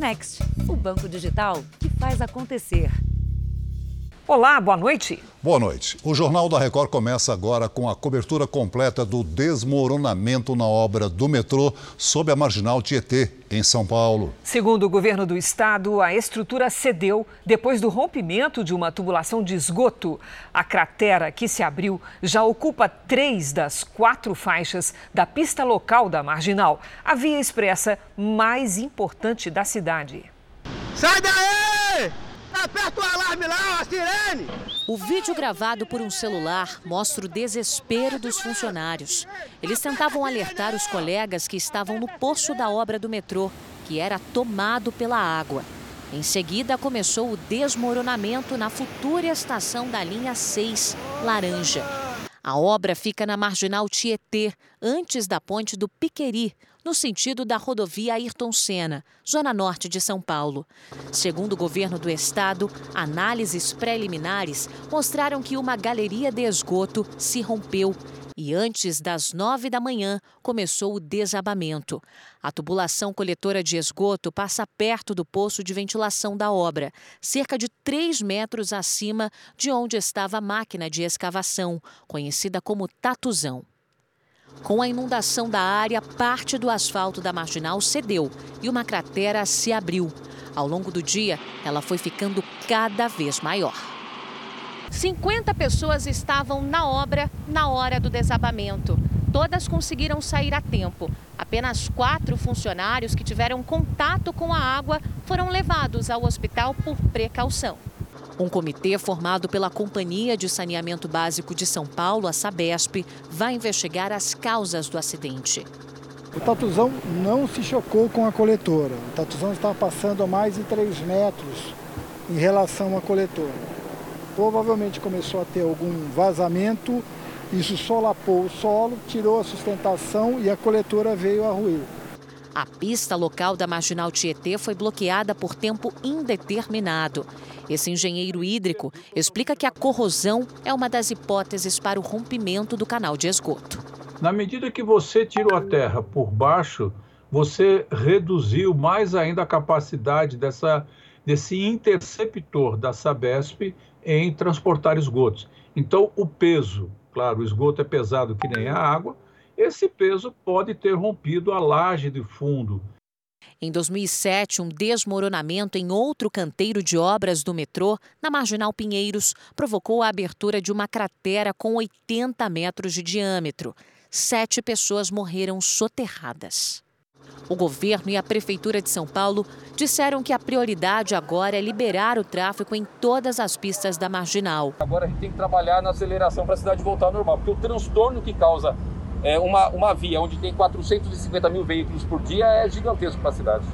Next, o banco digital que faz acontecer. Olá, boa noite. Boa noite. O Jornal da Record começa agora com a cobertura completa do desmoronamento na obra do metrô sob a marginal Tietê, em São Paulo. Segundo o governo do estado, a estrutura cedeu depois do rompimento de uma tubulação de esgoto. A cratera que se abriu já ocupa três das quatro faixas da pista local da marginal, a via expressa mais importante da cidade. Sai daí! Aperta o alarme lá, a sirene! O vídeo gravado por um celular mostra o desespero dos funcionários. Eles tentavam alertar os colegas que estavam no poço da obra do metrô, que era tomado pela água. Em seguida, começou o desmoronamento na futura estação da linha 6, Laranja. A obra fica na marginal Tietê, antes da ponte do Piqueri, no sentido da rodovia Ayrton Senna, zona norte de São Paulo. Segundo o governo do estado, análises preliminares mostraram que uma galeria de esgoto se rompeu e antes das nove da manhã começou o desabamento. A tubulação coletora de esgoto passa perto do poço de ventilação da obra, cerca de três metros acima de onde estava a máquina de escavação, conhecida como tatuzão. Com a inundação da área, parte do asfalto da marginal cedeu e uma cratera se abriu. Ao longo do dia, ela foi ficando cada vez maior. 50 pessoas estavam na obra na hora do desabamento. Todas conseguiram sair a tempo. Apenas quatro funcionários que tiveram contato com a água foram levados ao hospital por precaução. Um comitê formado pela Companhia de Saneamento Básico de São Paulo, a Sabesp, vai investigar as causas do acidente. O tatuzão não se chocou com a coletora. O tatuzão estava passando a mais de 3 metros em relação à coletora. Provavelmente começou a ter algum vazamento, isso solapou o solo, tirou a sustentação e a coletora veio a ruir. A pista local da Marginal Tietê foi bloqueada por tempo indeterminado. Esse engenheiro hídrico explica que a corrosão é uma das hipóteses para o rompimento do canal de esgoto. Na medida que você tirou a terra por baixo, você reduziu mais ainda a capacidade dessa, desse interceptor da Sabesp em transportar esgotos. Então, o peso, claro, o esgoto é pesado que nem a água, esse peso pode ter rompido a laje de fundo. Em 2007, um desmoronamento em outro canteiro de obras do metrô, na Marginal Pinheiros, provocou a abertura de uma cratera com 80 metros de diâmetro. Sete pessoas morreram soterradas. O governo e a Prefeitura de São Paulo disseram que a prioridade agora é liberar o tráfego em todas as pistas da marginal. Agora a gente tem que trabalhar na aceleração para a cidade voltar ao normal, porque o transtorno que causa é, uma, uma via onde tem 450 mil veículos por dia é gigantesco para a cidade.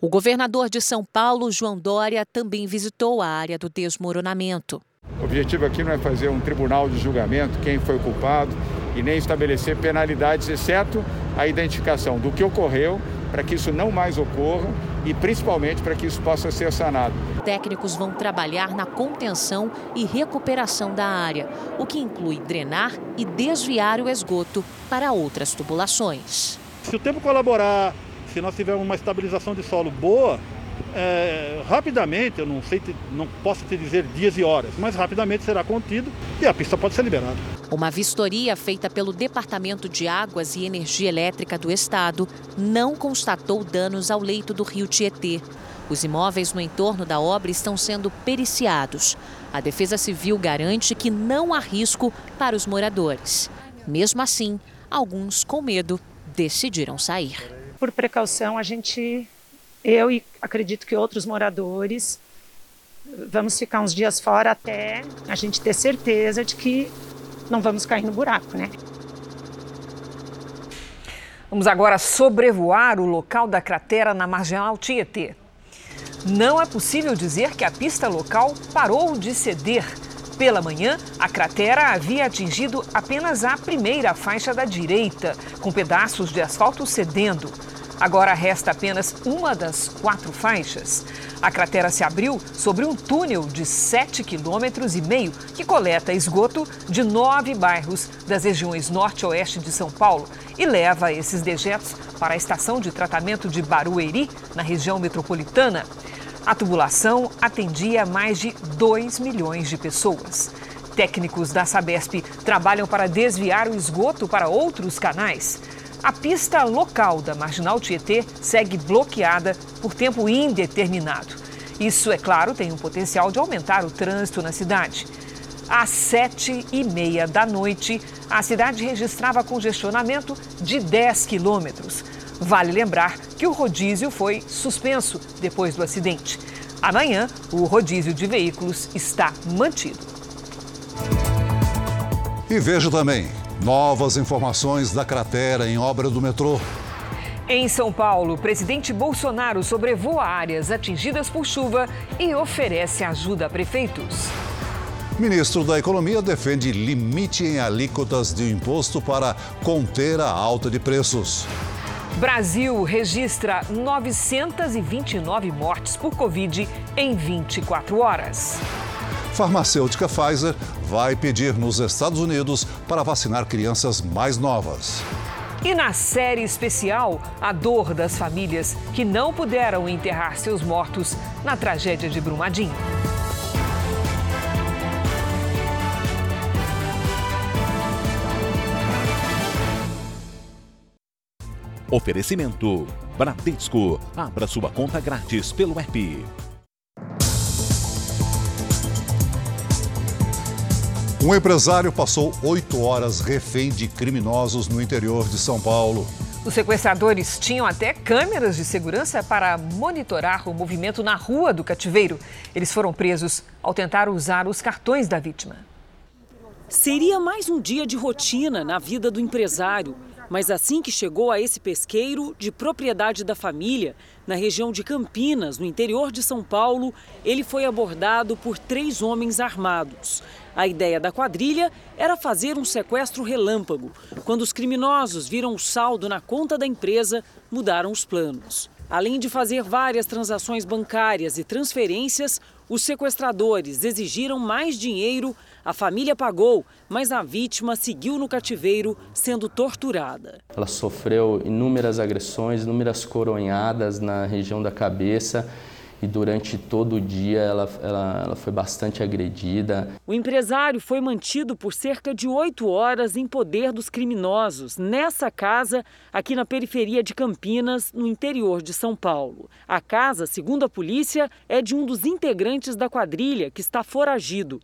O governador de São Paulo, João Dória, também visitou a área do desmoronamento. O objetivo aqui não é fazer um tribunal de julgamento, quem foi culpado, e nem estabelecer penalidades, exceto a identificação do que ocorreu, para que isso não mais ocorra e principalmente para que isso possa ser sanado. Técnicos vão trabalhar na contenção e recuperação da área, o que inclui drenar e desviar o esgoto para outras tubulações. Se o tempo colaborar, se nós tivermos uma estabilização de solo boa, é, rapidamente, eu não sei, não posso te dizer dias e horas, mas rapidamente será contido e a pista pode ser liberada. Uma vistoria feita pelo Departamento de Águas e Energia Elétrica do Estado não constatou danos ao leito do rio Tietê. Os imóveis no entorno da obra estão sendo periciados. A Defesa Civil garante que não há risco para os moradores. Mesmo assim, alguns, com medo, decidiram sair. Por precaução, a gente eu e acredito que outros moradores vamos ficar uns dias fora até a gente ter certeza de que não vamos cair no buraco, né? Vamos agora sobrevoar o local da cratera na marginal Tietê. Não é possível dizer que a pista local parou de ceder. Pela manhã, a cratera havia atingido apenas a primeira faixa da direita, com pedaços de asfalto cedendo. Agora resta apenas uma das quatro faixas. A cratera se abriu sobre um túnel de 7,5 quilômetros e meio que coleta esgoto de nove bairros das regiões norte e oeste de São Paulo e leva esses dejetos para a estação de tratamento de Barueri, na região metropolitana. A tubulação atendia mais de 2 milhões de pessoas. Técnicos da Sabesp trabalham para desviar o esgoto para outros canais. A pista local da Marginal Tietê segue bloqueada por tempo indeterminado. Isso, é claro, tem o potencial de aumentar o trânsito na cidade. Às sete e meia da noite, a cidade registrava congestionamento de 10 quilômetros. Vale lembrar que o rodízio foi suspenso depois do acidente. Amanhã, o rodízio de veículos está mantido. E veja também novas informações da cratera em obra do metrô. Em São Paulo, o presidente Bolsonaro sobrevoa áreas atingidas por chuva e oferece ajuda a prefeitos. Ministro da Economia defende limite em alíquotas de imposto para conter a alta de preços. Brasil registra 929 mortes por Covid em 24 horas. Farmacêutica Pfizer vai pedir nos Estados Unidos para vacinar crianças mais novas. E na série especial, a dor das famílias que não puderam enterrar seus mortos na tragédia de Brumadinho. Oferecimento: Bradesco. Abra sua conta grátis pelo app. Um empresário passou oito horas refém de criminosos no interior de São Paulo. Os sequestradores tinham até câmeras de segurança para monitorar o movimento na rua do cativeiro. Eles foram presos ao tentar usar os cartões da vítima. Seria mais um dia de rotina na vida do empresário. Mas assim que chegou a esse pesqueiro, de propriedade da família, na região de Campinas, no interior de São Paulo, ele foi abordado por três homens armados. A ideia da quadrilha era fazer um sequestro relâmpago. Quando os criminosos viram o saldo na conta da empresa, mudaram os planos. Além de fazer várias transações bancárias e transferências, os sequestradores exigiram mais dinheiro a família pagou, mas a vítima seguiu no cativeiro sendo torturada. Ela sofreu inúmeras agressões, inúmeras coronhadas na região da cabeça e durante todo o dia ela, ela, ela, foi bastante agredida. O empresário foi mantido por cerca de oito horas em poder dos criminosos, nessa casa, aqui na periferia de Campinas, no interior de São Paulo. A casa, segundo a polícia, é de um dos integrantes da quadrilha que está foragido.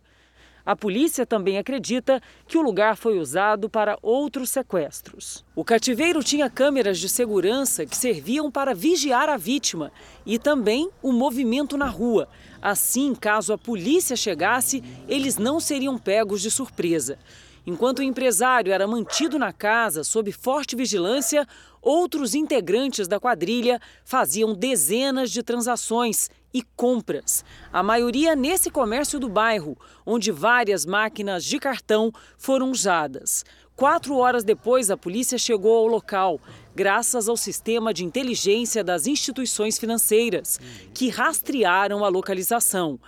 A polícia também acredita que o lugar foi usado para outros sequestros. O cativeiro tinha câmeras de segurança que serviam para vigiar a vítima e também o movimento na rua. Assim, caso a polícia chegasse, eles não seriam pegos de surpresa. Enquanto o empresário era mantido na casa sob forte vigilância, outros integrantes da quadrilha faziam dezenas de transações e compras. A maioria nesse comércio do bairro, onde várias máquinas de cartão foram usadas. Quatro horas depois, a polícia chegou ao local, graças ao sistema de inteligência das instituições financeiras, que rastrearam a localização.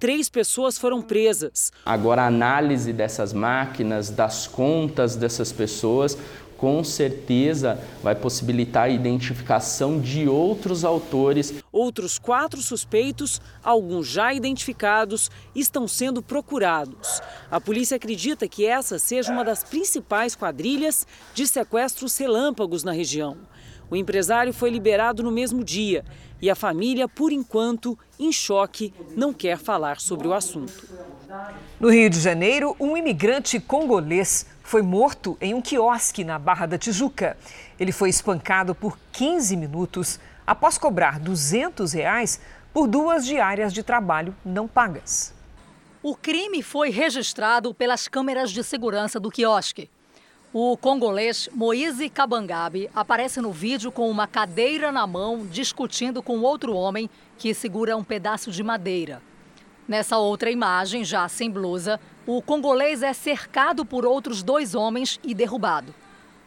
Três pessoas foram presas. Agora, a análise dessas máquinas, das contas dessas pessoas, com certeza vai possibilitar a identificação de outros autores. Outros quatro suspeitos, alguns já identificados, estão sendo procurados. A polícia acredita que essa seja uma das principais quadrilhas de sequestros relâmpagos na região. O empresário foi liberado no mesmo dia e a família, por enquanto, em choque, não quer falar sobre o assunto. No Rio de Janeiro, um imigrante congolês foi morto em um quiosque na Barra da Tijuca. Ele foi espancado por 15 minutos após cobrar 200 reais por duas diárias de trabalho não pagas. O crime foi registrado pelas câmeras de segurança do quiosque. O congolês Moise Kabangabe aparece no vídeo com uma cadeira na mão, discutindo com outro homem que segura um pedaço de madeira. Nessa outra imagem, já sem blusa, o congolês é cercado por outros dois homens e derrubado.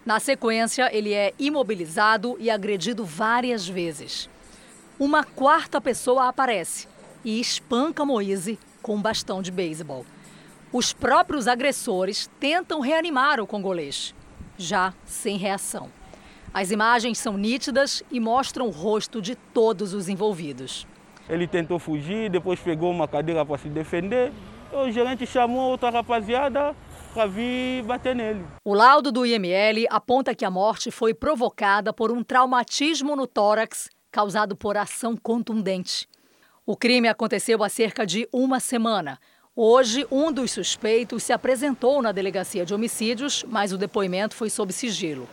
Na sequência, ele é imobilizado e agredido várias vezes. Uma quarta pessoa aparece e espanca Moise com um bastão de beisebol. Os próprios agressores tentam reanimar o congolês, já sem reação. As imagens são nítidas e mostram o rosto de todos os envolvidos. Ele tentou fugir, depois pegou uma cadeira para se defender. O gerente chamou outra rapaziada para vir bater nele. O laudo do IML aponta que a morte foi provocada por um traumatismo no tórax causado por ação contundente. O crime aconteceu há cerca de uma semana. Hoje, um dos suspeitos se apresentou na delegacia de homicídios, mas o depoimento foi sob sigilo.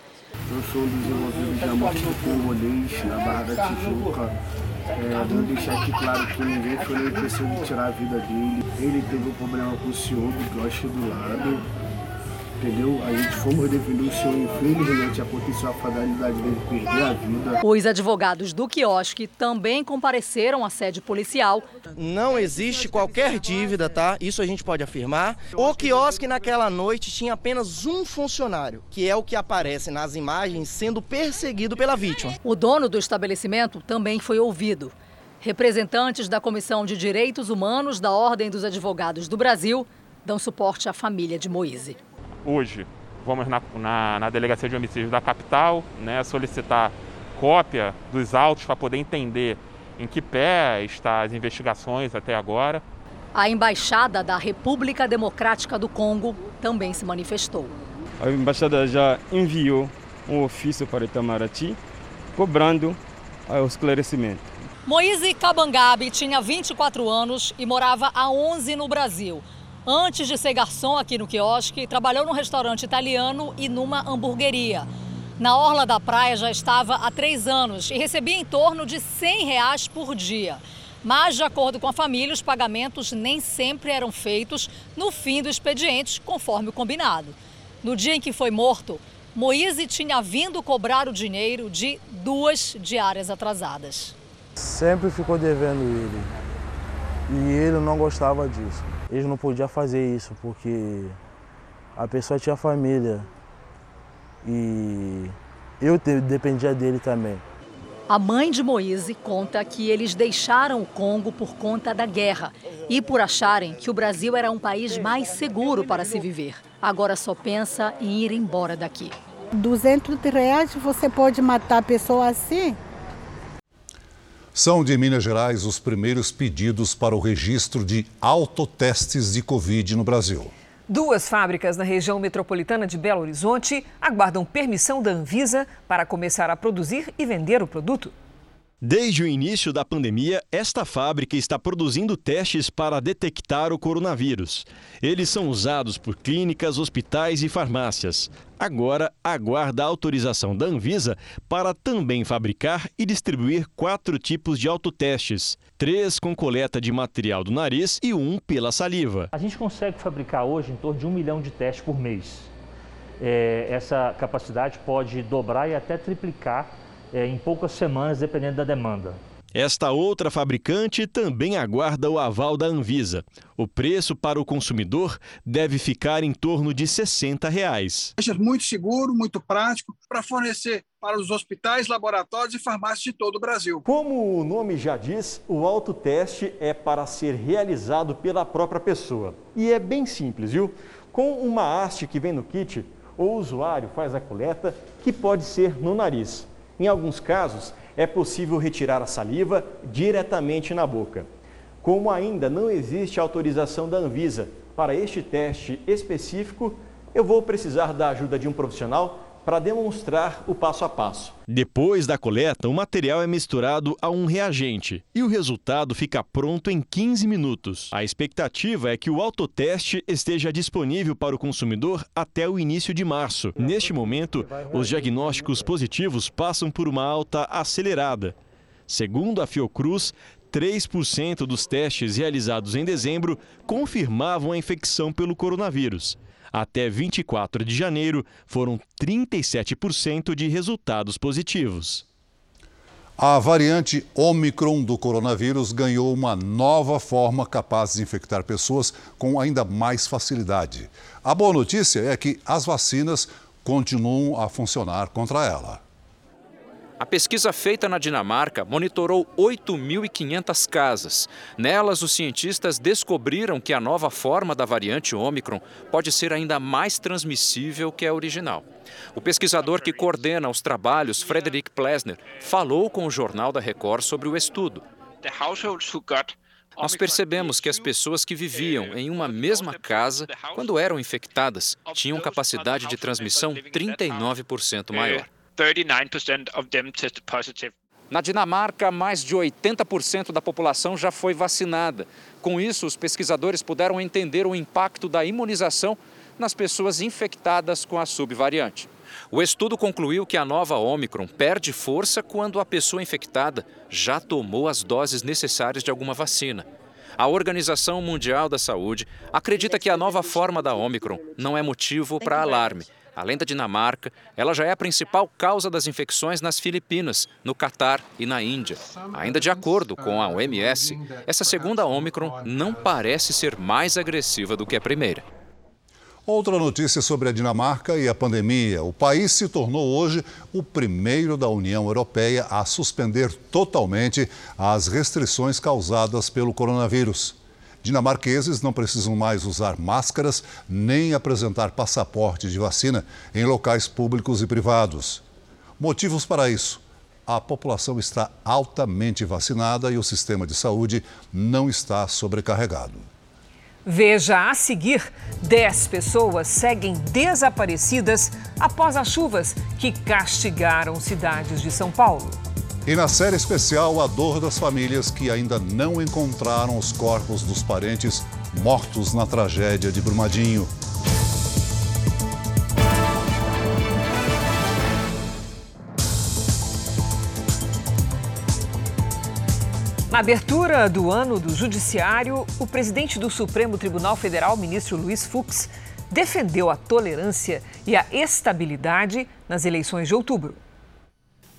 Eu sou um dos envolvidos da morte do congolês na Barra da Tijuca. É, vou deixar aqui claro que ninguém foi na intenção de tirar a vida dele. Ele teve um problema com o do Gosto do lado. Entendeu? A gente fomos defender o senhor, infelizmente aconteceu a fatalidade dele perder a vida. Os advogados do quiosque também compareceram à sede policial. Não existe qualquer dívida, tá? Isso a gente pode afirmar. O quiosque naquela noite tinha apenas um funcionário, que é o que aparece nas imagens sendo perseguido pela vítima. O dono do estabelecimento também foi ouvido. Representantes da Comissão de Direitos Humanos da Ordem dos Advogados do Brasil dão suporte à família de Moise hoje vamos na, na, na delegacia de homicídios da capital né, solicitar cópia dos autos para poder entender em que pé estão as investigações até agora. A embaixada da República Democrática do Congo também se manifestou. A embaixada já enviou um ofício para Itamaraty cobrando o esclarecimento. Moise Kabangabe tinha 24 anos e morava há 11 no Brasil. Antes de ser garçom aqui no quiosque, trabalhou num restaurante italiano e numa hamburgueria. Na orla da praia já estava há três anos e recebia em torno de 100 reais por dia. Mas, de acordo com a família, os pagamentos nem sempre eram feitos no fim do expediente, conforme o combinado. No dia em que foi morto, Moise tinha vindo cobrar o dinheiro de duas diárias atrasadas. Sempre ficou devendo ele. E ele não gostava disso. Ele não podia fazer isso porque a pessoa tinha família e eu dependia dele também. A mãe de Moise conta que eles deixaram o Congo por conta da guerra e por acharem que o Brasil era um país mais seguro para se viver. Agora só pensa em ir embora daqui. 200 reais você pode matar a pessoa assim? São de Minas Gerais os primeiros pedidos para o registro de autotestes de Covid no Brasil. Duas fábricas na região metropolitana de Belo Horizonte aguardam permissão da Anvisa para começar a produzir e vender o produto. Desde o início da pandemia, esta fábrica está produzindo testes para detectar o coronavírus. Eles são usados por clínicas, hospitais e farmácias. Agora, aguarda a autorização da Anvisa para também fabricar e distribuir quatro tipos de autotestes: três com coleta de material do nariz e um pela saliva. A gente consegue fabricar hoje em torno de um milhão de testes por mês. É, essa capacidade pode dobrar e até triplicar é, em poucas semanas, dependendo da demanda. Esta outra fabricante também aguarda o aval da Anvisa. O preço para o consumidor deve ficar em torno de 60 reais. Muito seguro, muito prático para fornecer para os hospitais, laboratórios e farmácias de todo o Brasil. Como o nome já diz, o autoteste é para ser realizado pela própria pessoa. E é bem simples, viu? Com uma haste que vem no kit, o usuário faz a coleta, que pode ser no nariz. Em alguns casos, é possível retirar a saliva diretamente na boca. Como ainda não existe autorização da Anvisa para este teste específico, eu vou precisar da ajuda de um profissional para demonstrar o passo a passo. Depois da coleta, o material é misturado a um reagente e o resultado fica pronto em 15 minutos. A expectativa é que o autoteste esteja disponível para o consumidor até o início de março. Neste momento, os diagnósticos positivos passam por uma alta acelerada. Segundo a Fiocruz, 3% dos testes realizados em dezembro confirmavam a infecção pelo coronavírus. Até 24 de janeiro, foram 37% de resultados positivos. A variante Omicron do coronavírus ganhou uma nova forma capaz de infectar pessoas com ainda mais facilidade. A boa notícia é que as vacinas continuam a funcionar contra ela. A pesquisa feita na Dinamarca monitorou 8.500 casas. Nelas, os cientistas descobriram que a nova forma da variante Ômicron pode ser ainda mais transmissível que a original. O pesquisador que coordena os trabalhos, Frederick Plesner, falou com o Jornal da Record sobre o estudo. Nós percebemos que as pessoas que viviam em uma mesma casa, quando eram infectadas, tinham capacidade de transmissão 39% maior. 39% of them tested positive. Na Dinamarca, mais de 80% da população já foi vacinada. Com isso, os pesquisadores puderam entender o impacto da imunização nas pessoas infectadas com a subvariante. O estudo concluiu que a nova Omicron perde força quando a pessoa infectada já tomou as doses necessárias de alguma vacina. A Organização Mundial da Saúde acredita que a nova forma da Omicron não é motivo para alarme Além da Dinamarca, ela já é a principal causa das infecções nas Filipinas, no Catar e na Índia. Ainda de acordo com a OMS, essa segunda Omicron não parece ser mais agressiva do que a primeira. Outra notícia sobre a Dinamarca e a pandemia. O país se tornou hoje o primeiro da União Europeia a suspender totalmente as restrições causadas pelo coronavírus. Dinamarqueses não precisam mais usar máscaras nem apresentar passaporte de vacina em locais públicos e privados. Motivos para isso? A população está altamente vacinada e o sistema de saúde não está sobrecarregado. Veja a seguir: 10 pessoas seguem desaparecidas após as chuvas que castigaram cidades de São Paulo. E na série especial, a dor das famílias que ainda não encontraram os corpos dos parentes mortos na tragédia de Brumadinho. Na abertura do ano do Judiciário, o presidente do Supremo Tribunal Federal, ministro Luiz Fux, defendeu a tolerância e a estabilidade nas eleições de outubro.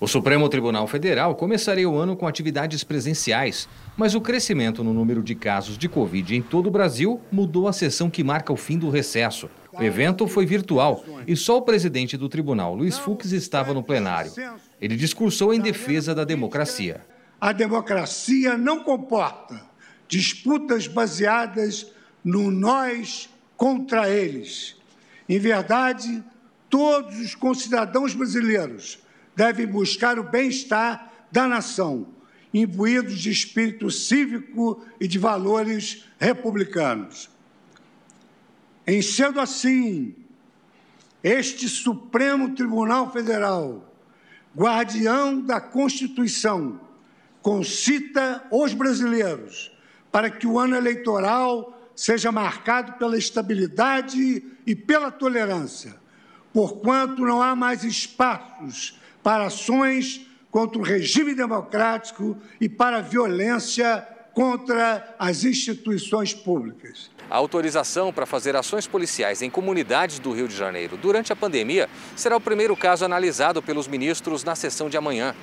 O Supremo Tribunal Federal começaria o ano com atividades presenciais, mas o crescimento no número de casos de Covid em todo o Brasil mudou a sessão que marca o fim do recesso. O evento foi virtual e só o presidente do tribunal, Luiz Fux, estava no plenário. Ele discursou em defesa da democracia. A democracia não comporta disputas baseadas no nós contra eles. Em verdade, todos os concidadãos brasileiros devem buscar o bem-estar da nação, imbuídos de espírito cívico e de valores republicanos. Em sendo assim, este Supremo Tribunal Federal, guardião da Constituição, concita os brasileiros para que o ano eleitoral seja marcado pela estabilidade e pela tolerância, porquanto não há mais espaços para ações contra o regime democrático e para a violência contra as instituições públicas. A autorização para fazer ações policiais em comunidades do Rio de Janeiro durante a pandemia será o primeiro caso analisado pelos ministros na sessão de amanhã.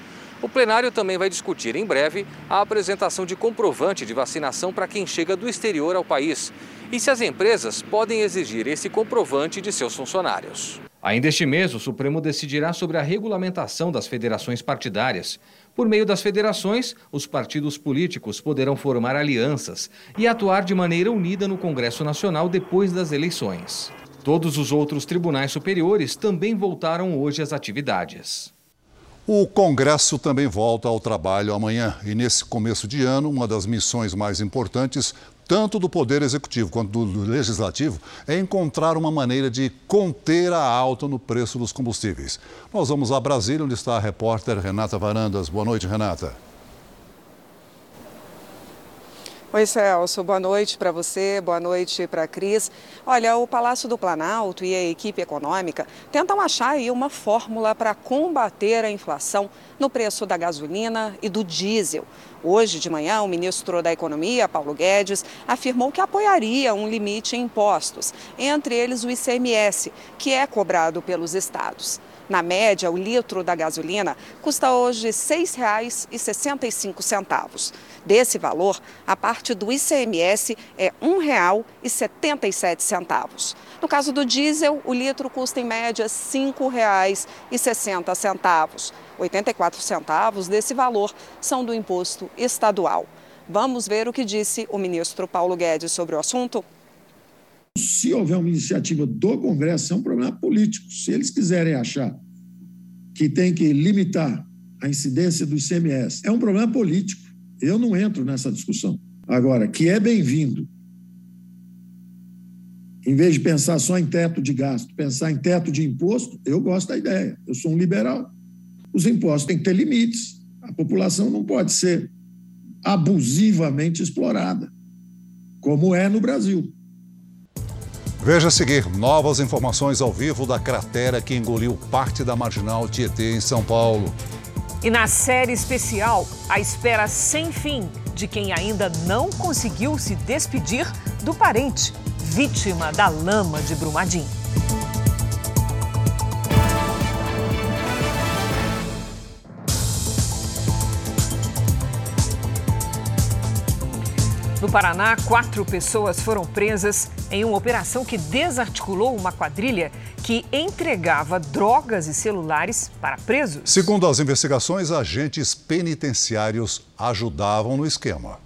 O plenário também vai discutir em breve a apresentação de comprovante de vacinação para quem chega do exterior ao país e se as empresas podem exigir esse comprovante de seus funcionários. Ainda este mês, o Supremo decidirá sobre a regulamentação das federações partidárias. Por meio das federações, os partidos políticos poderão formar alianças e atuar de maneira unida no Congresso Nacional depois das eleições. Todos os outros tribunais superiores também voltaram hoje às atividades. O Congresso também volta ao trabalho amanhã e, nesse começo de ano, uma das missões mais importantes tanto do Poder Executivo quanto do Legislativo, é encontrar uma maneira de conter a alta no preço dos combustíveis. Nós vamos a Brasília, onde está a repórter Renata Varandas. Boa noite, Renata. Oi, Celso. Boa noite para você, boa noite para a Cris. Olha, o Palácio do Planalto e a equipe econômica tentam achar aí uma fórmula para combater a inflação no preço da gasolina e do diesel. Hoje de manhã, o ministro da Economia, Paulo Guedes, afirmou que apoiaria um limite em impostos, entre eles o ICMS, que é cobrado pelos estados. Na média, o litro da gasolina custa hoje R$ 6,65. Desse valor, a parte do ICMS é R$ 1,77. No caso do diesel, o litro custa em média R$ 5,60. 84 centavos desse valor são do imposto estadual. Vamos ver o que disse o ministro Paulo Guedes sobre o assunto? Se houver uma iniciativa do Congresso, é um problema político. Se eles quiserem achar que tem que limitar a incidência do ICMS, é um problema político. Eu não entro nessa discussão. Agora, que é bem-vindo, em vez de pensar só em teto de gasto, pensar em teto de imposto, eu gosto da ideia. Eu sou um liberal. Os impostos têm que ter limites. A população não pode ser abusivamente explorada, como é no Brasil. Veja a seguir novas informações ao vivo da cratera que engoliu parte da marginal Tietê em São Paulo. E na série especial, a espera sem fim de quem ainda não conseguiu se despedir do parente, vítima da lama de Brumadinho. Paraná, quatro pessoas foram presas em uma operação que desarticulou uma quadrilha que entregava drogas e celulares para presos. Segundo as investigações, agentes penitenciários ajudavam no esquema.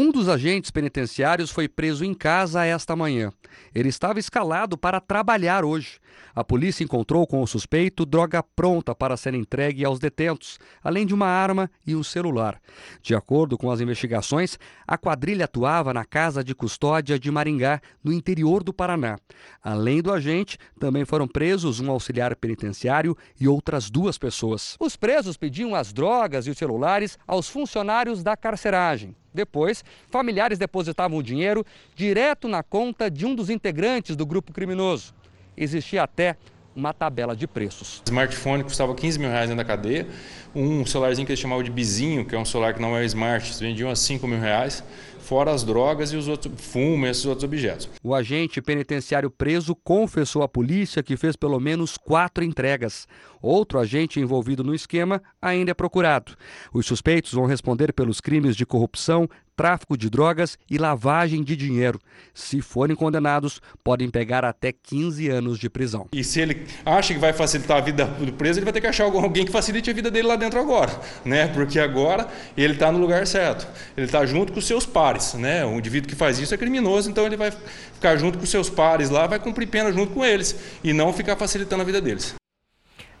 Um dos agentes penitenciários foi preso em casa esta manhã. Ele estava escalado para trabalhar hoje. A polícia encontrou com o suspeito droga pronta para ser entregue aos detentos, além de uma arma e um celular. De acordo com as investigações, a quadrilha atuava na casa de custódia de Maringá, no interior do Paraná. Além do agente, também foram presos um auxiliar penitenciário e outras duas pessoas. Os presos pediam as drogas e os celulares aos funcionários da carceragem. Depois, familiares depositavam o dinheiro direto na conta de um dos integrantes do grupo criminoso existia até uma tabela de preços. O smartphone custava 15 mil reais dentro da cadeia, um celularzinho que eles chamavam de bizinho, que é um celular que não é smart, vendiam a 5 mil reais, fora as drogas e os outros fumo e esses outros objetos. O agente penitenciário preso confessou à polícia que fez pelo menos quatro entregas. Outro agente envolvido no esquema ainda é procurado. Os suspeitos vão responder pelos crimes de corrupção, tráfico de drogas e lavagem de dinheiro. Se forem condenados, podem pegar até 15 anos de prisão. E se ele acha que vai facilitar a vida do preso, ele vai ter que achar alguém que facilite a vida dele lá dentro agora, né? Porque agora ele está no lugar certo. Ele está junto com os seus pares, né? O indivíduo que faz isso é criminoso, então ele vai ficar junto com os seus pares lá, vai cumprir pena junto com eles e não ficar facilitando a vida deles.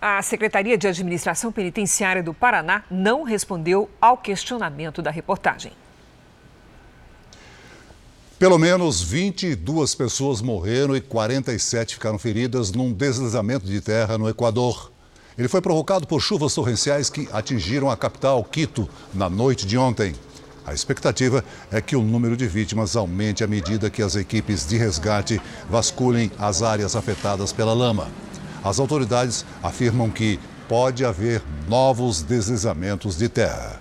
A Secretaria de Administração Penitenciária do Paraná não respondeu ao questionamento da reportagem. Pelo menos 22 pessoas morreram e 47 ficaram feridas num deslizamento de terra no Equador. Ele foi provocado por chuvas torrenciais que atingiram a capital, Quito, na noite de ontem. A expectativa é que o número de vítimas aumente à medida que as equipes de resgate vasculhem as áreas afetadas pela lama. As autoridades afirmam que pode haver novos deslizamentos de terra.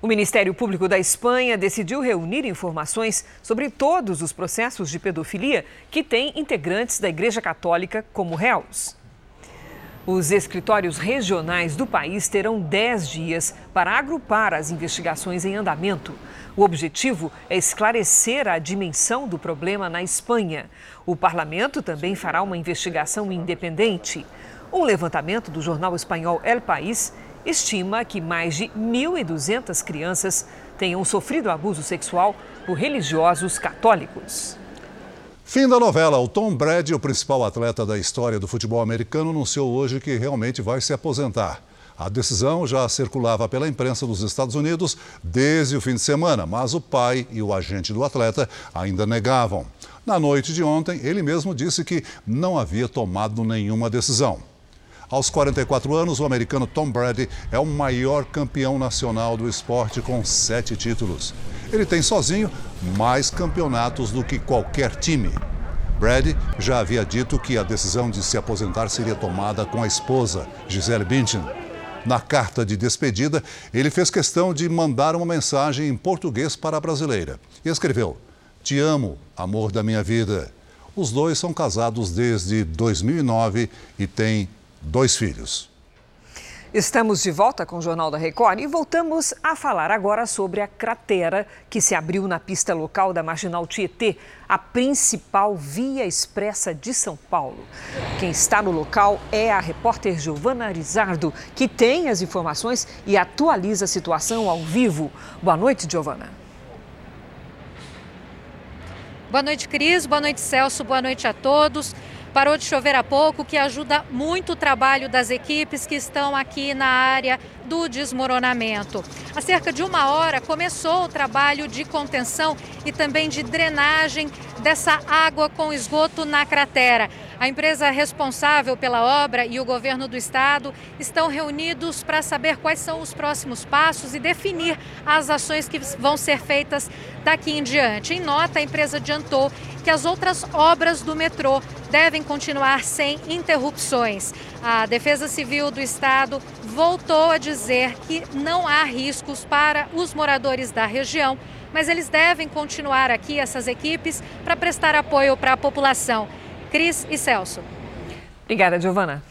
O Ministério Público da Espanha decidiu reunir informações sobre todos os processos de pedofilia que têm integrantes da Igreja Católica como réus. Os escritórios regionais do país terão 10 dias para agrupar as investigações em andamento. O objetivo é esclarecer a dimensão do problema na Espanha. O parlamento também fará uma investigação independente. Um levantamento do jornal espanhol El País estima que mais de 1.200 crianças tenham sofrido abuso sexual por religiosos católicos. Fim da novela. O Tom Brady, o principal atleta da história do futebol americano, anunciou hoje que realmente vai se aposentar. A decisão já circulava pela imprensa dos Estados Unidos desde o fim de semana, mas o pai e o agente do atleta ainda negavam. Na noite de ontem, ele mesmo disse que não havia tomado nenhuma decisão. Aos 44 anos, o americano Tom Brady é o maior campeão nacional do esporte com sete títulos. Ele tem sozinho mais campeonatos do que qualquer time. Brady já havia dito que a decisão de se aposentar seria tomada com a esposa, Gisele Bündchen. Na carta de despedida, ele fez questão de mandar uma mensagem em português para a brasileira e escreveu: Te amo, amor da minha vida. Os dois são casados desde 2009 e têm dois filhos. Estamos de volta com o Jornal da Record e voltamos a falar agora sobre a cratera que se abriu na pista local da Marginal Tietê, a principal via expressa de São Paulo. Quem está no local é a repórter Giovana Arizardo, que tem as informações e atualiza a situação ao vivo. Boa noite, Giovana. Boa noite, Cris. Boa noite, Celso. Boa noite a todos. Parou de chover há pouco, que ajuda muito o trabalho das equipes que estão aqui na área do desmoronamento. Há cerca de uma hora começou o trabalho de contenção e também de drenagem dessa água com esgoto na cratera. A empresa responsável pela obra e o governo do estado estão reunidos para saber quais são os próximos passos e definir as ações que vão ser feitas daqui em diante. Em nota, a empresa adiantou que as outras obras do metrô devem continuar sem interrupções. A Defesa Civil do Estado voltou a dizer que não há riscos para os moradores da região, mas eles devem continuar aqui, essas equipes, para prestar apoio para a população. Cris e Celso. Obrigada, Giovana.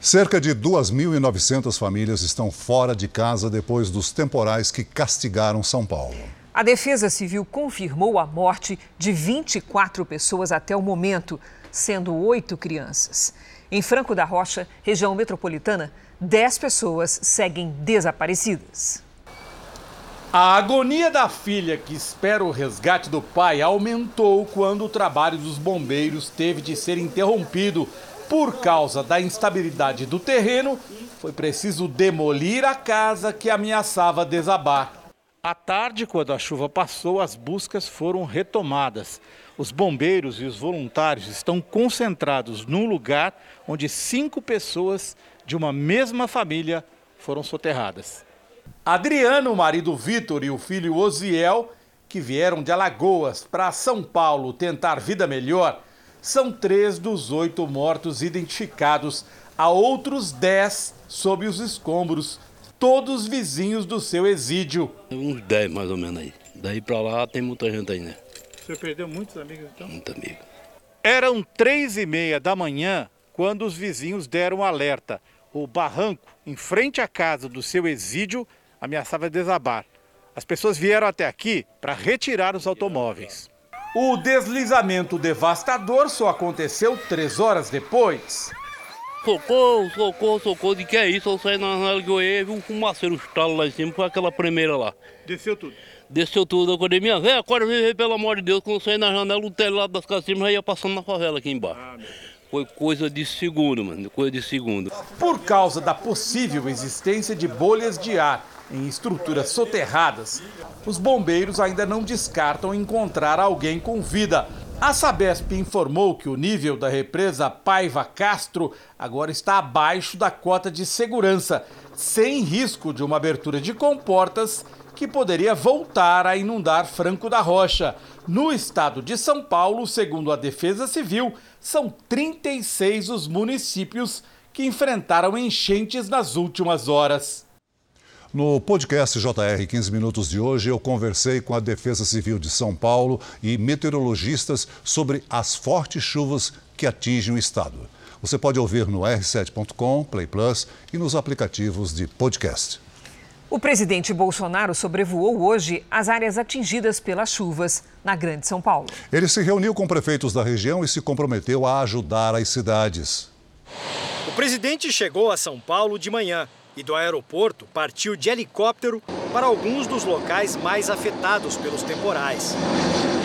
Cerca de 2.900 famílias estão fora de casa depois dos temporais que castigaram São Paulo. A Defesa Civil confirmou a morte de 24 pessoas até o momento, sendo oito crianças. Em Franco da Rocha, região metropolitana, 10 pessoas seguem desaparecidas. A agonia da filha que espera o resgate do pai aumentou quando o trabalho dos bombeiros teve de ser interrompido por causa da instabilidade do terreno. Foi preciso demolir a casa que ameaçava desabar. À tarde, quando a chuva passou, as buscas foram retomadas. Os bombeiros e os voluntários estão concentrados num lugar onde cinco pessoas de uma mesma família foram soterradas. Adriano, o marido Vitor e o filho Osiel, que vieram de Alagoas para São Paulo tentar vida melhor, são três dos oito mortos identificados. Há outros dez sob os escombros, todos vizinhos do seu exídio. Uns dez mais ou menos aí. Daí para lá tem muita gente aí, né? Você perdeu muitos amigos então? Muito amigo. Eram três e meia da manhã quando os vizinhos deram alerta. O barranco, em frente à casa do seu exídio, ameaçava desabar. As pessoas vieram até aqui para retirar os automóveis. O deslizamento devastador só aconteceu três horas depois. Socorro, socorro, socorro, de que é isso? Eu saí na janela que eu vi um fumaceiro estalo lá em cima, foi aquela primeira lá. Desceu tudo? Desceu tudo, eu acordei minha velha, acorda, pelo amor de Deus, quando eu saí na janela, o telhado das casas já ia passando na favela aqui embaixo. Ah, foi coisa de segundo, mano, coisa de segundo. Por causa da possível existência de bolhas de ar em estruturas soterradas, os bombeiros ainda não descartam encontrar alguém com vida. A Sabesp informou que o nível da represa Paiva Castro agora está abaixo da cota de segurança, sem risco de uma abertura de comportas que poderia voltar a inundar Franco da Rocha. No estado de São Paulo, segundo a Defesa Civil, são 36 os municípios que enfrentaram enchentes nas últimas horas. No podcast JR 15 Minutos de hoje, eu conversei com a Defesa Civil de São Paulo e meteorologistas sobre as fortes chuvas que atingem o estado. Você pode ouvir no r7.com, Play Plus e nos aplicativos de podcast. O presidente Bolsonaro sobrevoou hoje as áreas atingidas pelas chuvas na Grande São Paulo. Ele se reuniu com prefeitos da região e se comprometeu a ajudar as cidades. O presidente chegou a São Paulo de manhã e do aeroporto partiu de helicóptero para alguns dos locais mais afetados pelos temporais.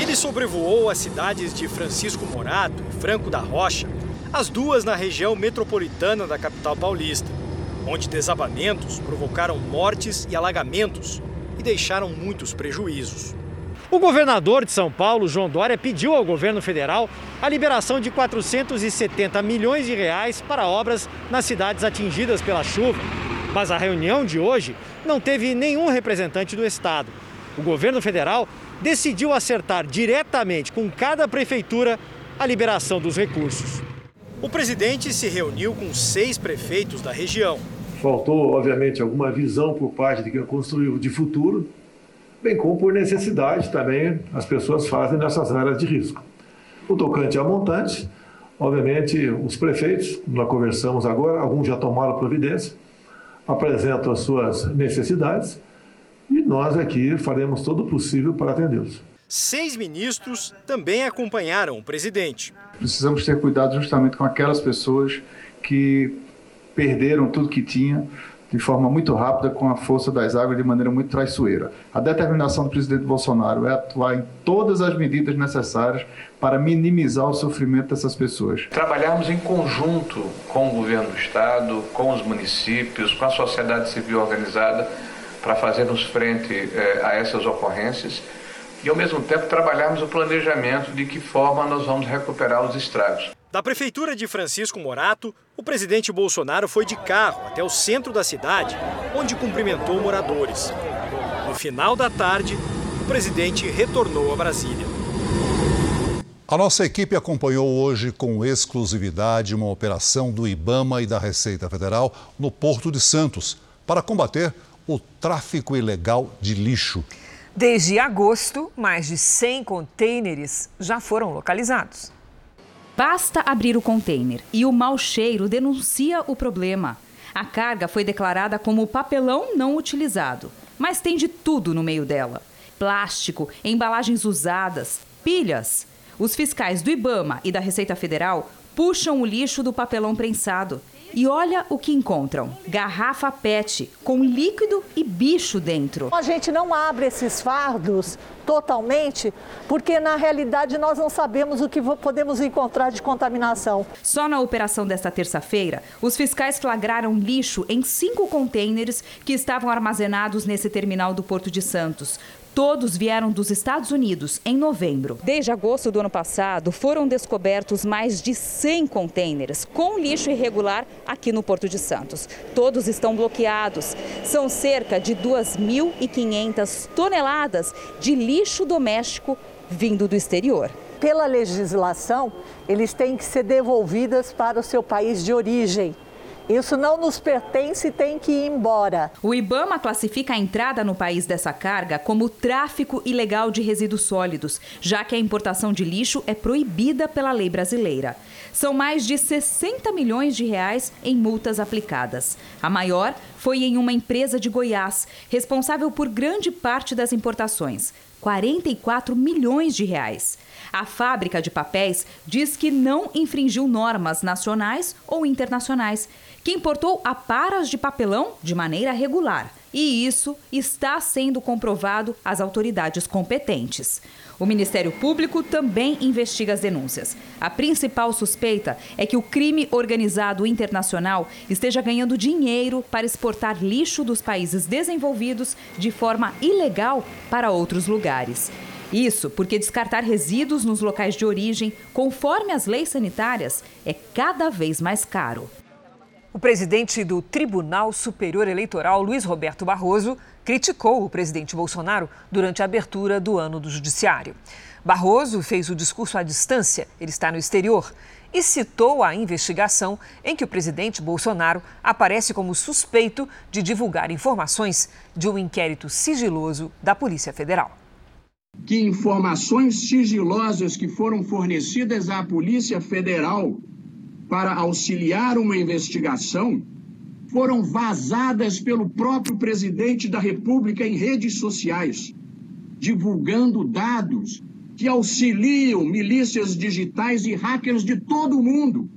Ele sobrevoou as cidades de Francisco Morato e Franco da Rocha, as duas na região metropolitana da capital paulista, onde desabamentos provocaram mortes e alagamentos e deixaram muitos prejuízos. O governador de São Paulo, João Dória, pediu ao governo federal a liberação de 470 milhões de reais para obras nas cidades atingidas pela chuva mas a reunião de hoje não teve nenhum representante do Estado. O governo federal decidiu acertar diretamente com cada prefeitura a liberação dos recursos. O presidente se reuniu com seis prefeitos da região. Faltou, obviamente, alguma visão por parte de quem construiu de futuro, bem como por necessidade também as pessoas fazem nessas áreas de risco. O tocante a montante, obviamente, os prefeitos, nós conversamos agora, alguns já tomaram providência, apresentam as suas necessidades e nós aqui faremos todo o possível para atendê-los. Seis ministros também acompanharam o presidente. Precisamos ter cuidado justamente com aquelas pessoas que perderam tudo que tinham de forma muito rápida com a força das águas de maneira muito traiçoeira. A determinação do presidente Bolsonaro é atuar em todas as medidas necessárias para minimizar o sofrimento dessas pessoas. Trabalharmos em conjunto com o governo do estado, com os municípios, com a sociedade civil organizada para fazermos frente eh, a essas ocorrências e, ao mesmo tempo, trabalharmos o planejamento de que forma nós vamos recuperar os estragos. Da prefeitura de Francisco Morato, o presidente Bolsonaro foi de carro até o centro da cidade, onde cumprimentou moradores. No final da tarde, o presidente retornou a Brasília. A nossa equipe acompanhou hoje com exclusividade uma operação do Ibama e da Receita Federal no Porto de Santos para combater o tráfico ilegal de lixo. Desde agosto, mais de 100 contêineres já foram localizados. Basta abrir o container e o mau cheiro denuncia o problema. A carga foi declarada como papelão não utilizado, mas tem de tudo no meio dela: plástico, embalagens usadas, pilhas. Os fiscais do Ibama e da Receita Federal puxam o lixo do papelão prensado e olha o que encontram: garrafa PET com líquido e bicho dentro. A gente não abre esses fardos totalmente, porque na realidade nós não sabemos o que podemos encontrar de contaminação. Só na operação desta terça-feira, os fiscais flagraram lixo em cinco contêineres que estavam armazenados nesse terminal do Porto de Santos. Todos vieram dos Estados Unidos em novembro. Desde agosto do ano passado, foram descobertos mais de 100 contêineres com lixo irregular aqui no Porto de Santos. Todos estão bloqueados. São cerca de 2.500 toneladas de lixo doméstico vindo do exterior. Pela legislação, eles têm que ser devolvidas para o seu país de origem. Isso não nos pertence e tem que ir embora. O Ibama classifica a entrada no país dessa carga como tráfico ilegal de resíduos sólidos, já que a importação de lixo é proibida pela lei brasileira. São mais de 60 milhões de reais em multas aplicadas. A maior foi em uma empresa de Goiás, responsável por grande parte das importações. 44 milhões de reais. A fábrica de papéis diz que não infringiu normas nacionais ou internacionais que importou aparas de papelão de maneira regular. E isso está sendo comprovado às autoridades competentes. O Ministério Público também investiga as denúncias. A principal suspeita é que o crime organizado internacional esteja ganhando dinheiro para exportar lixo dos países desenvolvidos de forma ilegal para outros lugares. Isso porque descartar resíduos nos locais de origem, conforme as leis sanitárias, é cada vez mais caro. O presidente do Tribunal Superior Eleitoral, Luiz Roberto Barroso, criticou o presidente Bolsonaro durante a abertura do ano do Judiciário. Barroso fez o discurso à distância, ele está no exterior, e citou a investigação em que o presidente Bolsonaro aparece como suspeito de divulgar informações de um inquérito sigiloso da Polícia Federal. Que informações sigilosas que foram fornecidas à Polícia Federal para auxiliar uma investigação foram vazadas pelo próprio presidente da República em redes sociais, divulgando dados que auxiliam milícias digitais e hackers de todo o mundo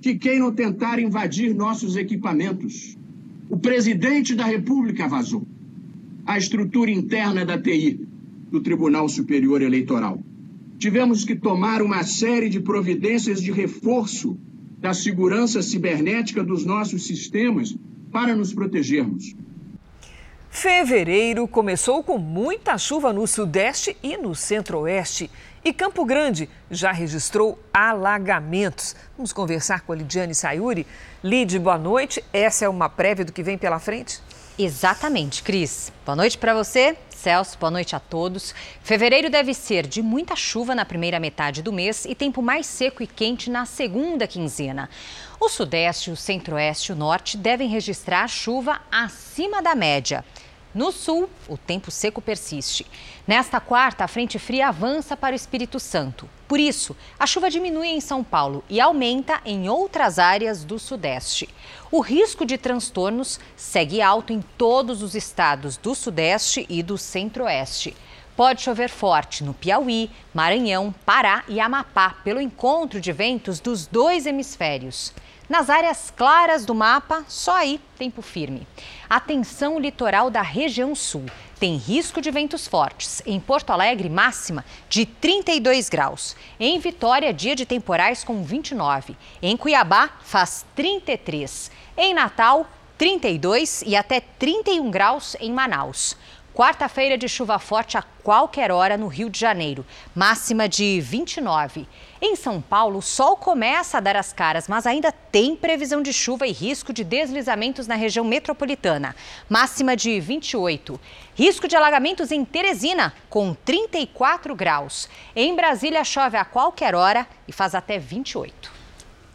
que queiram tentar invadir nossos equipamentos. O presidente da República vazou a estrutura interna da TI, do Tribunal Superior Eleitoral. Tivemos que tomar uma série de providências de reforço da segurança cibernética dos nossos sistemas para nos protegermos. Fevereiro começou com muita chuva no Sudeste e no Centro-Oeste. E Campo Grande já registrou alagamentos. Vamos conversar com a Lidiane Sayuri. Lid, boa noite. Essa é uma prévia do que vem pela frente? Exatamente, Cris. Boa noite para você Celso, boa noite a todos. Fevereiro deve ser de muita chuva na primeira metade do mês e tempo mais seco e quente na segunda quinzena. O Sudeste, o Centro-Oeste e o Norte devem registrar chuva acima da média. No sul, o tempo seco persiste. Nesta quarta, a frente fria avança para o Espírito Santo. Por isso, a chuva diminui em São Paulo e aumenta em outras áreas do Sudeste. O risco de transtornos segue alto em todos os estados do Sudeste e do Centro-Oeste. Pode chover forte no Piauí, Maranhão, Pará e Amapá, pelo encontro de ventos dos dois hemisférios. Nas áreas claras do mapa, só aí tempo firme. Atenção litoral da região sul. Tem risco de ventos fortes. Em Porto Alegre, máxima de 32 graus. Em Vitória, dia de temporais com 29. Em Cuiabá, faz 33. Em Natal, 32 e até 31 graus em Manaus. Quarta-feira de chuva forte a qualquer hora no Rio de Janeiro, máxima de 29. Em São Paulo, o sol começa a dar as caras, mas ainda tem previsão de chuva e risco de deslizamentos na região metropolitana, máxima de 28. Risco de alagamentos em Teresina, com 34 graus. Em Brasília, chove a qualquer hora e faz até 28.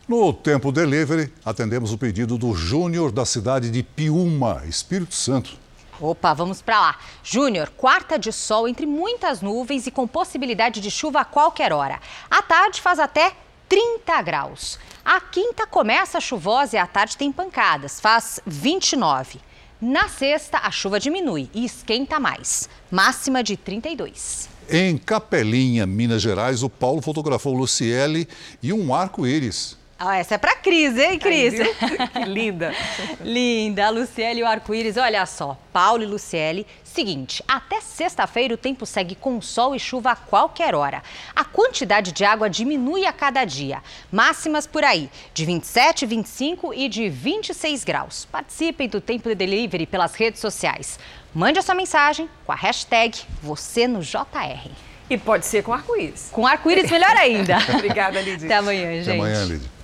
No Tempo Delivery, atendemos o pedido do Júnior da cidade de Piúma, Espírito Santo. Opa, vamos para lá. Júnior, quarta de sol entre muitas nuvens e com possibilidade de chuva a qualquer hora. À tarde faz até 30 graus. A quinta começa chuvosa e à tarde tem pancadas, faz 29. Na sexta, a chuva diminui e esquenta mais, máxima de 32. Em Capelinha, Minas Gerais, o Paulo fotografou Luciele e um arco-íris. Ah, essa é para Cris, hein, Cris? que linda. linda. A Luciele e o arco-íris, olha só. Paulo e Luciele. Seguinte, até sexta-feira o tempo segue com sol e chuva a qualquer hora. A quantidade de água diminui a cada dia. Máximas por aí, de 27, 25 e de 26 graus. Participem do Tempo de Delivery pelas redes sociais. Mande a sua mensagem com a hashtag você no JR. E pode ser com arco-íris. Com arco-íris melhor ainda. Obrigada, Lidia. Até amanhã, gente. Até amanhã, Lidia.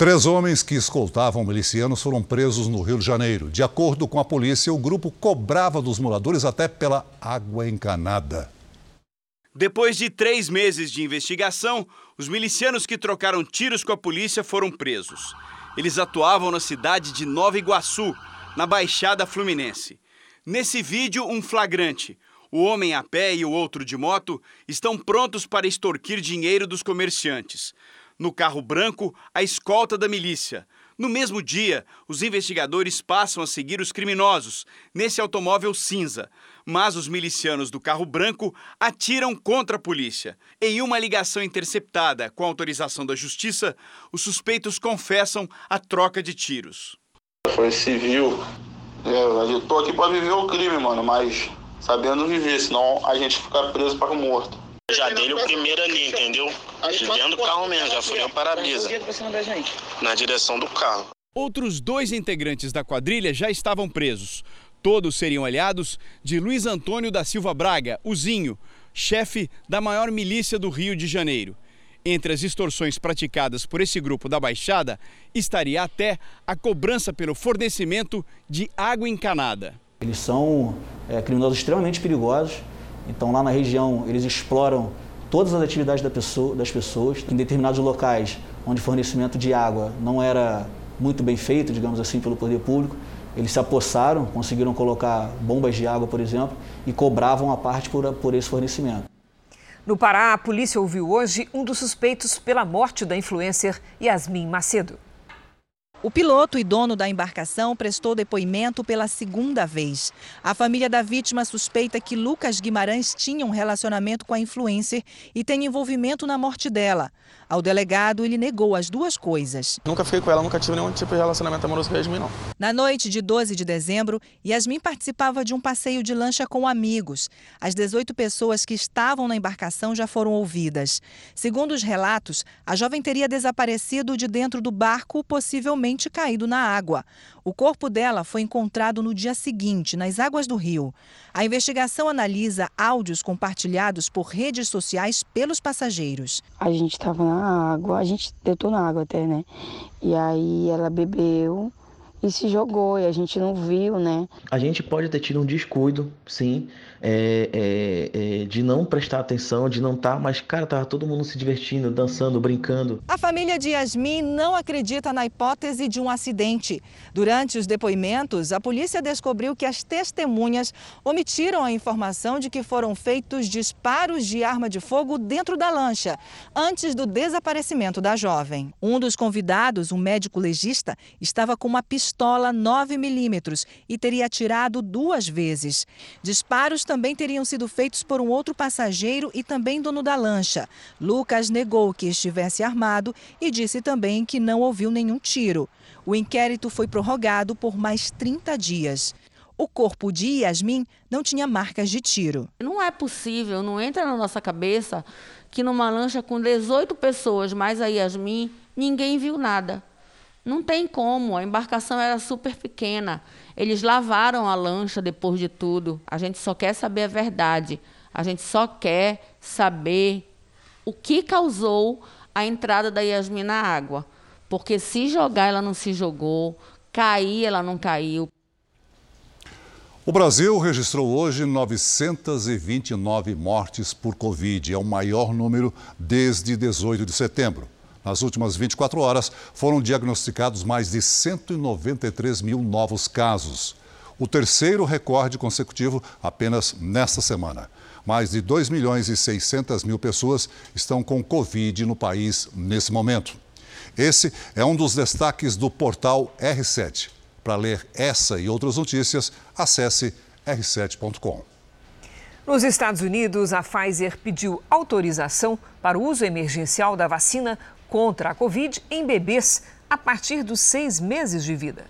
Três homens que escoltavam milicianos foram presos no Rio de Janeiro. De acordo com a polícia, o grupo cobrava dos moradores até pela água encanada. Depois de três meses de investigação, os milicianos que trocaram tiros com a polícia foram presos. Eles atuavam na cidade de Nova Iguaçu, na Baixada Fluminense. Nesse vídeo, um flagrante. O homem a pé e o outro de moto estão prontos para extorquir dinheiro dos comerciantes. No carro branco, a escolta da milícia. No mesmo dia, os investigadores passam a seguir os criminosos, nesse automóvel cinza. Mas os milicianos do carro branco atiram contra a polícia. Em uma ligação interceptada com autorização da justiça, os suspeitos confessam a troca de tiros. Foi civil. É, eu tô aqui para viver o crime, mano, mas sabendo viver, senão a gente fica preso para morto. Já dei o primeiro ali, entendeu? De dentro do carro mesmo, já fui o para-brisa. Na direção do carro. Outros dois integrantes da quadrilha já estavam presos. Todos seriam aliados de Luiz Antônio da Silva Braga, o Zinho, chefe da maior milícia do Rio de Janeiro. Entre as extorsões praticadas por esse grupo da Baixada, estaria até a cobrança pelo fornecimento de água encanada. Eles são é, criminosos extremamente perigosos então, lá na região, eles exploram todas as atividades da pessoa, das pessoas. Em determinados locais, onde o fornecimento de água não era muito bem feito, digamos assim, pelo poder público, eles se apossaram, conseguiram colocar bombas de água, por exemplo, e cobravam a parte por, por esse fornecimento. No Pará, a polícia ouviu hoje um dos suspeitos pela morte da influencer Yasmin Macedo. O piloto e dono da embarcação prestou depoimento pela segunda vez. A família da vítima suspeita que Lucas Guimarães tinha um relacionamento com a influencer e tem envolvimento na morte dela. Ao delegado, ele negou as duas coisas. Nunca fiquei com ela, nunca tive nenhum tipo de relacionamento amoroso com a Yasmin, não. Na noite de 12 de dezembro, Yasmin participava de um passeio de lancha com amigos. As 18 pessoas que estavam na embarcação já foram ouvidas. Segundo os relatos, a jovem teria desaparecido de dentro do barco, possivelmente caído na água. O corpo dela foi encontrado no dia seguinte, nas águas do rio. A investigação analisa áudios compartilhados por redes sociais pelos passageiros. A gente estava na água, a gente deitou na água até, né? E aí ela bebeu e se jogou e a gente não viu, né? A gente pode ter tido um descuido, sim, é, é, é, de não prestar atenção, de não estar, tá, mas, cara, tava todo mundo se divertindo, dançando, brincando. A família de Yasmin não acredita na hipótese de um acidente. Durante os depoimentos, a polícia descobriu que as testemunhas omitiram a informação de que foram feitos disparos de arma de fogo dentro da lancha, antes do desaparecimento da jovem. Um dos convidados, um médico legista, estava com uma pistola 9mm e teria atirado duas vezes. Disparos também teriam sido feitos por um outro passageiro e também dono da lancha. Lucas negou que estivesse armado e disse também que não ouviu nenhum tiro. O inquérito foi prorrogado por mais 30 dias. O corpo de Yasmin não tinha marcas de tiro. Não é possível, não entra na nossa cabeça que numa lancha com 18 pessoas, mais a Yasmin, ninguém viu nada. Não tem como, a embarcação era super pequena. Eles lavaram a lancha depois de tudo. A gente só quer saber a verdade. A gente só quer saber o que causou a entrada da Yasmin na água. Porque se jogar, ela não se jogou, cair, ela não caiu. O Brasil registrou hoje 929 mortes por Covid. É o maior número desde 18 de setembro. Nas últimas 24 horas, foram diagnosticados mais de 193 mil novos casos. O terceiro recorde consecutivo apenas nesta semana. Mais de 2 milhões e 600 mil pessoas estão com Covid no país nesse momento. Esse é um dos destaques do portal R7. Para ler essa e outras notícias, acesse r7.com. Nos Estados Unidos, a Pfizer pediu autorização para o uso emergencial da vacina contra a Covid em bebês a partir dos seis meses de vida.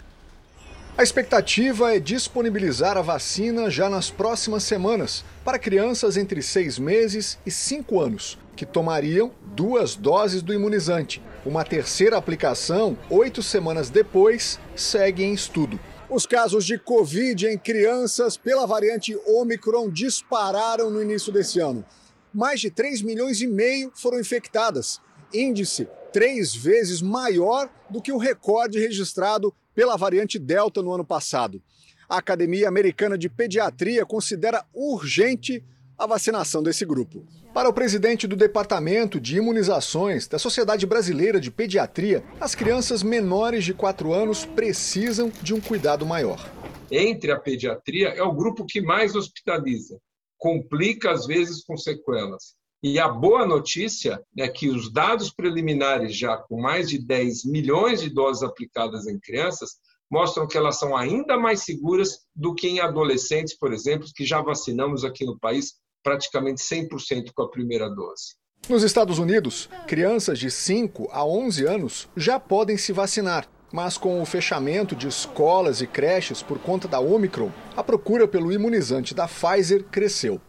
A expectativa é disponibilizar a vacina já nas próximas semanas para crianças entre seis meses e cinco anos, que tomariam duas doses do imunizante. Uma terceira aplicação, oito semanas depois, segue em estudo. Os casos de Covid em crianças pela variante Omicron dispararam no início desse ano. Mais de 3 milhões e meio foram infectadas índice três vezes maior do que o recorde registrado pela variante Delta no ano passado. A Academia Americana de Pediatria considera urgente a vacinação desse grupo. Para o presidente do Departamento de Imunizações da Sociedade Brasileira de Pediatria, as crianças menores de 4 anos precisam de um cuidado maior. Entre a pediatria, é o grupo que mais hospitaliza, complica às vezes com sequelas. E a boa notícia é que os dados preliminares, já com mais de 10 milhões de doses aplicadas em crianças, mostram que elas são ainda mais seguras do que em adolescentes, por exemplo, que já vacinamos aqui no país praticamente 100% com a primeira dose. Nos Estados Unidos, crianças de 5 a 11 anos já podem se vacinar. Mas com o fechamento de escolas e creches por conta da Omicron, a procura pelo imunizante da Pfizer cresceu.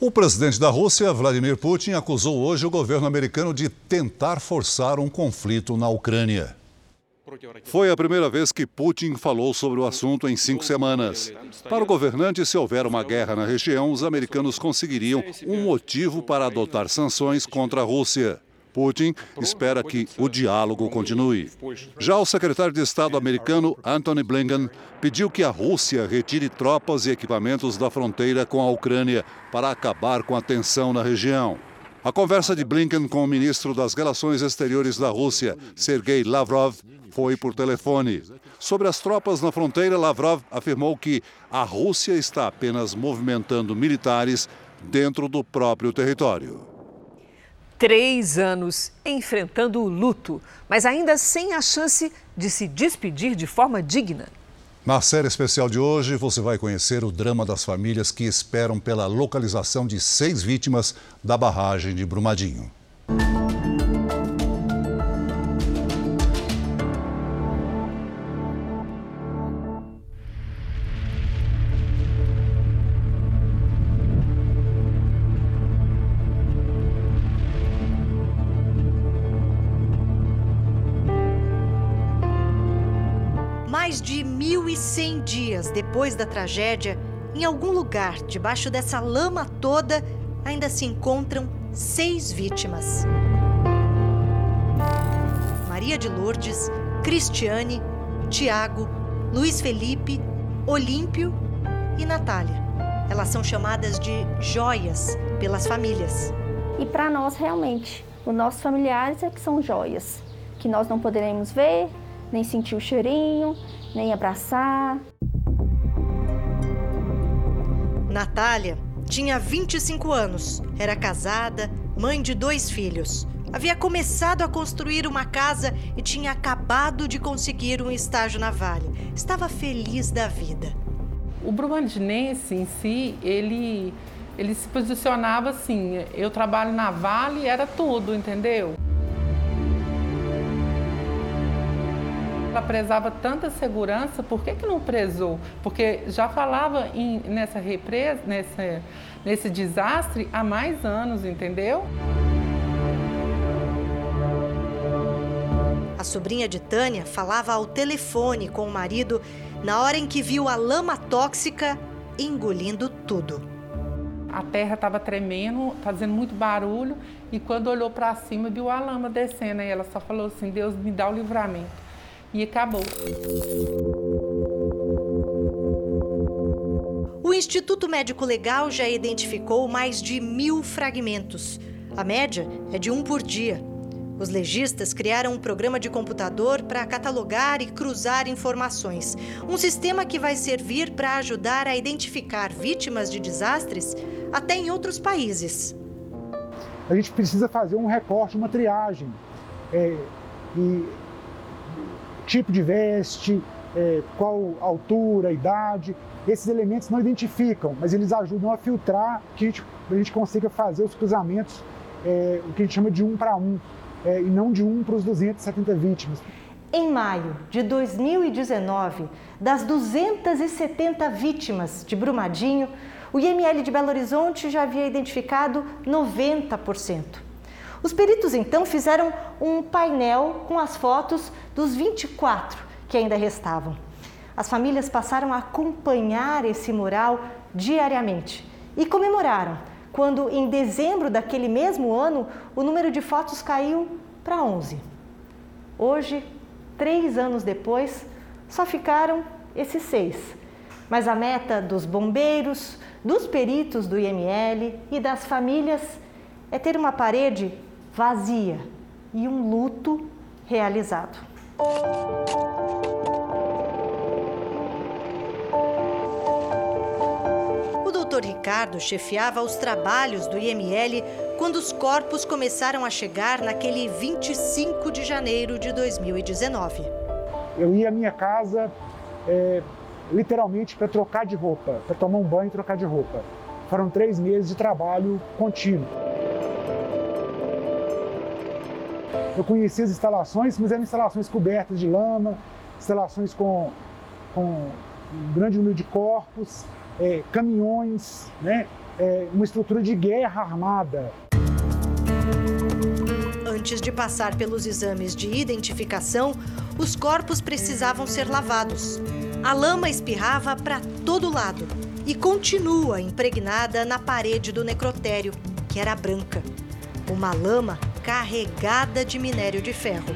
O presidente da Rússia, Vladimir Putin, acusou hoje o governo americano de tentar forçar um conflito na Ucrânia. Foi a primeira vez que Putin falou sobre o assunto em cinco semanas. Para o governante, se houver uma guerra na região, os americanos conseguiriam um motivo para adotar sanções contra a Rússia. Putin espera que o diálogo continue. Já o secretário de Estado americano, Antony Blinken, pediu que a Rússia retire tropas e equipamentos da fronteira com a Ucrânia para acabar com a tensão na região. A conversa de Blinken com o ministro das Relações Exteriores da Rússia, Sergei Lavrov, foi por telefone. Sobre as tropas na fronteira, Lavrov afirmou que a Rússia está apenas movimentando militares dentro do próprio território três anos enfrentando o luto, mas ainda sem a chance de se despedir de forma digna. Na série especial de hoje, você vai conhecer o drama das famílias que esperam pela localização de seis vítimas da barragem de Brumadinho. Dias depois da tragédia, em algum lugar debaixo dessa lama toda, ainda se encontram seis vítimas. Maria de Lourdes, Cristiane, Tiago, Luiz Felipe, Olímpio e Natália. Elas são chamadas de joias pelas famílias. E para nós, realmente, os nossos familiares é que são joias, que nós não poderemos ver, nem sentir o cheirinho, nem abraçar. Natália tinha 25 anos, era casada, mãe de dois filhos. Havia começado a construir uma casa e tinha acabado de conseguir um estágio na Vale. Estava feliz da vida. O brumadinense em si, ele, ele se posicionava assim: eu trabalho na Vale, era tudo, entendeu? Ela prezava tanta segurança, por que, que não prezou? Porque já falava em, nessa represa, nesse, nesse desastre há mais anos, entendeu? A sobrinha de Tânia falava ao telefone com o marido na hora em que viu a lama tóxica engolindo tudo. A terra estava tremendo, fazendo muito barulho, e quando olhou para cima, viu a lama descendo. E ela só falou assim: Deus me dá o livramento e acabou. O Instituto Médico Legal já identificou mais de mil fragmentos. A média é de um por dia. Os legistas criaram um programa de computador para catalogar e cruzar informações. Um sistema que vai servir para ajudar a identificar vítimas de desastres até em outros países. A gente precisa fazer um recorte, uma triagem. É, e tipo de veste, é, qual altura, idade. Esses elementos não identificam, mas eles ajudam a filtrar que a gente, a gente consiga fazer os cruzamentos, é, o que a gente chama de um para um, é, e não de um para os 270 vítimas. Em maio de 2019, das 270 vítimas de Brumadinho, o IML de Belo Horizonte já havia identificado 90%. Os peritos então fizeram um painel com as fotos dos 24 que ainda restavam. As famílias passaram a acompanhar esse mural diariamente e comemoraram quando, em dezembro daquele mesmo ano, o número de fotos caiu para 11. Hoje, três anos depois, só ficaram esses seis. Mas a meta dos bombeiros, dos peritos do IML e das famílias é ter uma parede vazia e um luto realizado. O doutor Ricardo chefiava os trabalhos do IML quando os corpos começaram a chegar naquele 25 de janeiro de 2019. Eu ia à minha casa é, literalmente para trocar de roupa, para tomar um banho e trocar de roupa. Foram três meses de trabalho contínuo. Eu conheci as instalações, mas eram instalações cobertas de lama, instalações com, com um grande número de corpos, é, caminhões, né? É, uma estrutura de guerra armada. Antes de passar pelos exames de identificação, os corpos precisavam ser lavados. A lama espirrava para todo lado e continua impregnada na parede do necrotério, que era branca. Uma lama carregada de minério de ferro.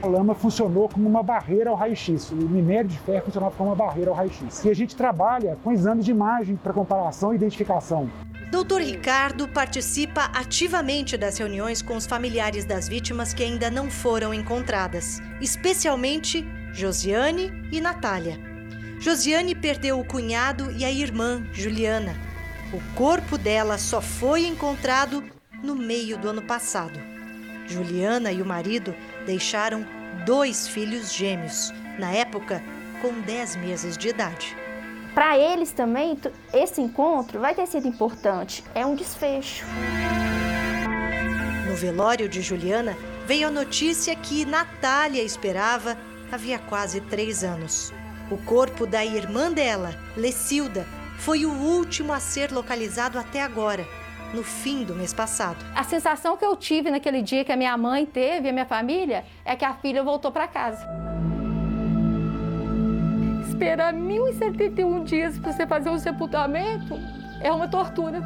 A lama funcionou como uma barreira ao raio-x. O minério de ferro funcionava como uma barreira ao raio-x. E a gente trabalha com exames de imagem para comparação e identificação. Doutor Ricardo participa ativamente das reuniões com os familiares das vítimas que ainda não foram encontradas, especialmente Josiane e Natália. Josiane perdeu o cunhado e a irmã, Juliana. O corpo dela só foi encontrado no meio do ano passado. Juliana e o marido deixaram dois filhos gêmeos, na época com 10 meses de idade. Para eles também, esse encontro vai ter sido importante. É um desfecho. No velório de Juliana, veio a notícia que Natália esperava havia quase três anos. O corpo da irmã dela, Lecilda, foi o último a ser localizado até agora no fim do mês passado. A sensação que eu tive naquele dia que a minha mãe teve, a minha família, é que a filha voltou para casa. Esperar 1.071 dias para você fazer um sepultamento é uma tortura.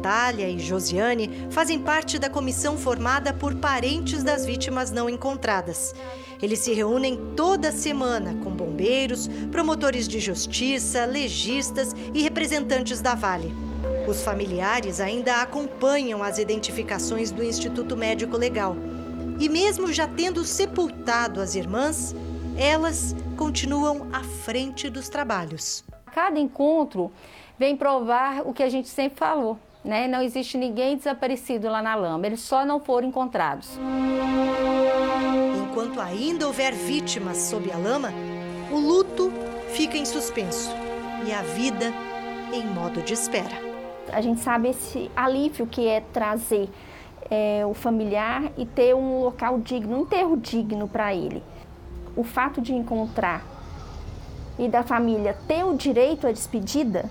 Natália e Josiane fazem parte da comissão formada por parentes das vítimas não encontradas. Eles se reúnem toda semana com bombeiros, promotores de justiça, legistas e representantes da Vale. Os familiares ainda acompanham as identificações do Instituto Médico Legal. E mesmo já tendo sepultado as irmãs, elas continuam à frente dos trabalhos. Cada encontro vem provar o que a gente sempre falou. Né? Não existe ninguém desaparecido lá na lama, eles só não foram encontrados. Enquanto ainda houver vítimas sob a lama, o luto fica em suspenso e a vida em modo de espera. A gente sabe esse alívio que é trazer é, o familiar e ter um local digno, um enterro digno para ele. O fato de encontrar e da família ter o direito à despedida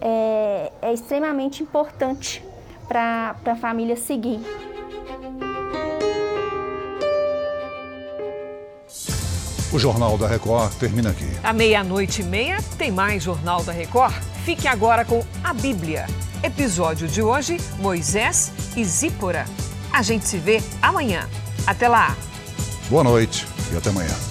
é, é extremamente importante para a família seguir. O Jornal da Record termina aqui. À meia-noite e meia tem mais Jornal da Record. Fique agora com a Bíblia. Episódio de hoje: Moisés e Zípora. A gente se vê amanhã. Até lá. Boa noite e até amanhã.